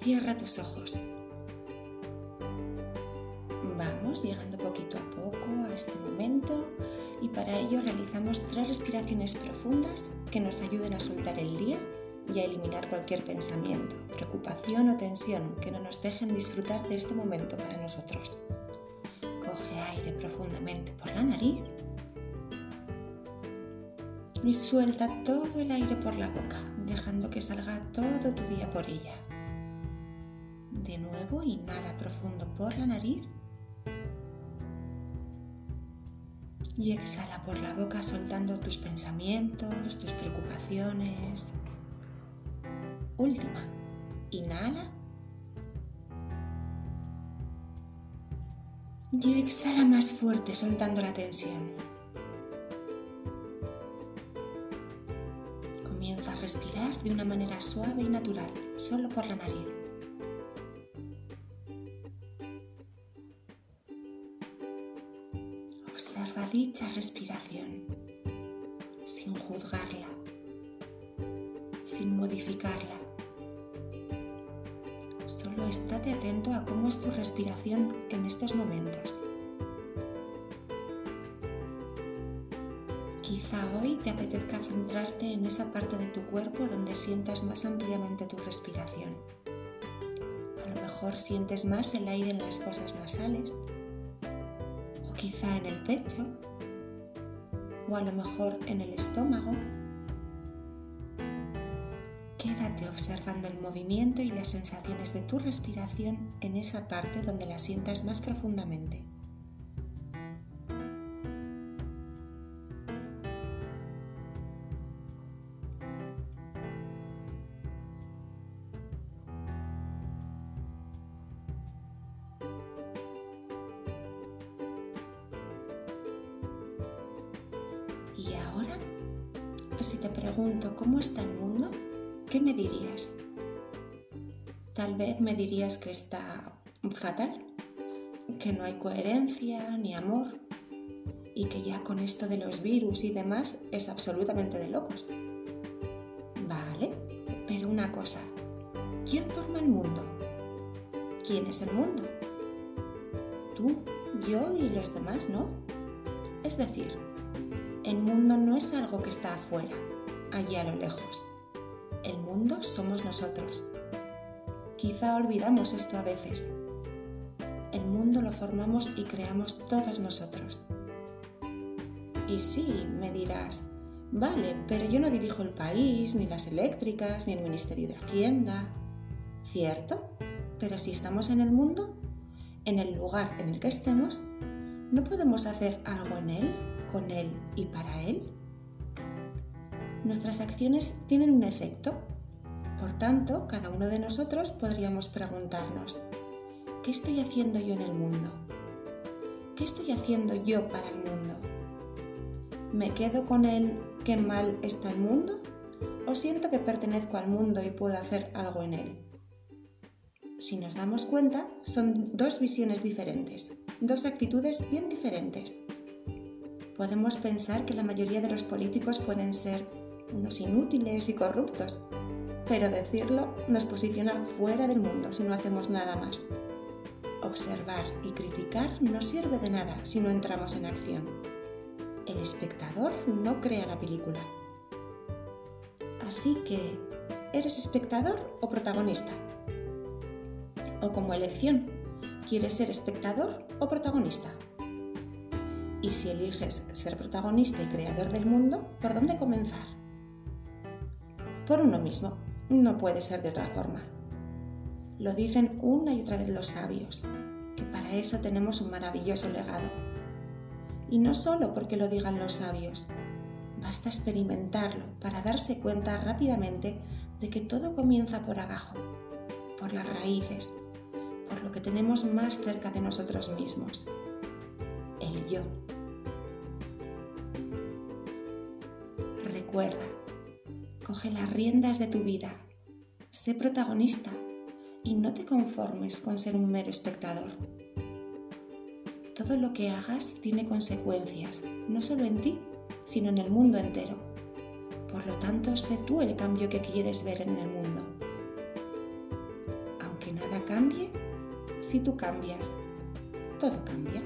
Cierra tus ojos. Vamos llegando poquito a poco a este momento y para ello realizamos tres respiraciones profundas que nos ayuden a soltar el día y a eliminar cualquier pensamiento, preocupación o tensión que no nos dejen disfrutar de este momento para nosotros. Coge aire profundamente por la nariz y suelta todo el aire por la boca, dejando que salga todo tu día por ella. De nuevo, inhala profundo por la nariz y exhala por la boca soltando tus pensamientos, tus preocupaciones. Última, inhala y exhala más fuerte soltando la tensión. Comienza a respirar de una manera suave y natural, solo por la nariz. Observa dicha respiración sin juzgarla, sin modificarla. Solo estate atento a cómo es tu respiración en estos momentos. Quizá hoy te apetezca centrarte en esa parte de tu cuerpo donde sientas más ampliamente tu respiración. A lo mejor sientes más el aire en las fosas nasales quizá en el pecho o a lo mejor en el estómago. Quédate observando el movimiento y las sensaciones de tu respiración en esa parte donde la sientas más profundamente. Y ahora, si te pregunto cómo está el mundo, ¿qué me dirías? Tal vez me dirías que está fatal, que no hay coherencia ni amor y que ya con esto de los virus y demás es absolutamente de locos. Vale, pero una cosa, ¿quién forma el mundo? ¿Quién es el mundo? Tú, yo y los demás, ¿no? Es decir, el mundo no es algo que está afuera, allí a lo lejos. El mundo somos nosotros. Quizá olvidamos esto a veces. El mundo lo formamos y creamos todos nosotros. Y sí, me dirás, vale, pero yo no dirijo el país, ni las eléctricas, ni el Ministerio de Hacienda. ¿Cierto? Pero si estamos en el mundo, en el lugar en el que estemos, ¿no podemos hacer algo en él? con Él y para Él? Nuestras acciones tienen un efecto. Por tanto, cada uno de nosotros podríamos preguntarnos, ¿qué estoy haciendo yo en el mundo? ¿Qué estoy haciendo yo para el mundo? ¿Me quedo con él qué mal está el mundo? ¿O siento que pertenezco al mundo y puedo hacer algo en él? Si nos damos cuenta, son dos visiones diferentes, dos actitudes bien diferentes podemos pensar que la mayoría de los políticos pueden ser unos inútiles y corruptos, pero decirlo nos posiciona fuera del mundo si no hacemos nada más. Observar y criticar no sirve de nada si no entramos en acción. El espectador no crea la película. Así que, ¿eres espectador o protagonista? O como elección, ¿quieres ser espectador o protagonista? Y si eliges ser protagonista y creador del mundo, ¿por dónde comenzar? Por uno mismo, no puede ser de otra forma. Lo dicen una y otra vez los sabios, que para eso tenemos un maravilloso legado. Y no solo porque lo digan los sabios, basta experimentarlo para darse cuenta rápidamente de que todo comienza por abajo, por las raíces, por lo que tenemos más cerca de nosotros mismos, el yo. Recuerda, coge las riendas de tu vida, sé protagonista y no te conformes con ser un mero espectador. Todo lo que hagas tiene consecuencias, no solo en ti, sino en el mundo entero. Por lo tanto, sé tú el cambio que quieres ver en el mundo. que nada cambie si tú cambias. Todo cambia.